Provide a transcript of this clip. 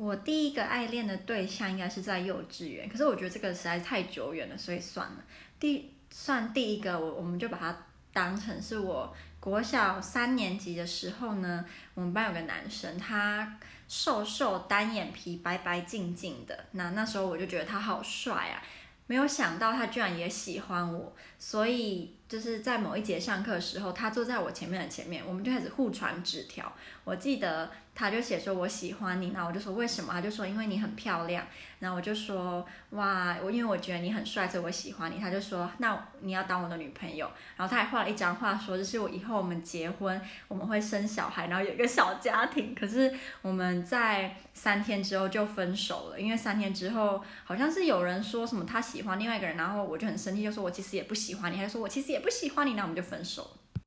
我第一个爱恋的对象应该是在幼稚园，可是我觉得这个实在太久远了，所以算了。第算第一个，我我们就把它当成是我国小三年级的时候呢，我们班有个男生，他瘦瘦单眼皮，白白净净的，那那时候我就觉得他好帅啊。没有想到他居然也喜欢我，所以就是在某一节上课的时候，他坐在我前面的前面，我们就开始互传纸条。我记得他就写说我喜欢你，然后我就说为什么？他就说因为你很漂亮。然后我就说哇，我因为我觉得你很帅，所以我喜欢你。他就说那你要当我的女朋友。然后他还画了一张画，说就是我以后我们结婚，我们会生小孩，然后有一个小家庭。可是我们在三天之后就分手了，因为三天之后好像是有人说什么他喜欢另外一个人，然后我就很生气，就说我其实也不喜欢你，还说我其实也不喜欢你，那我们就分手。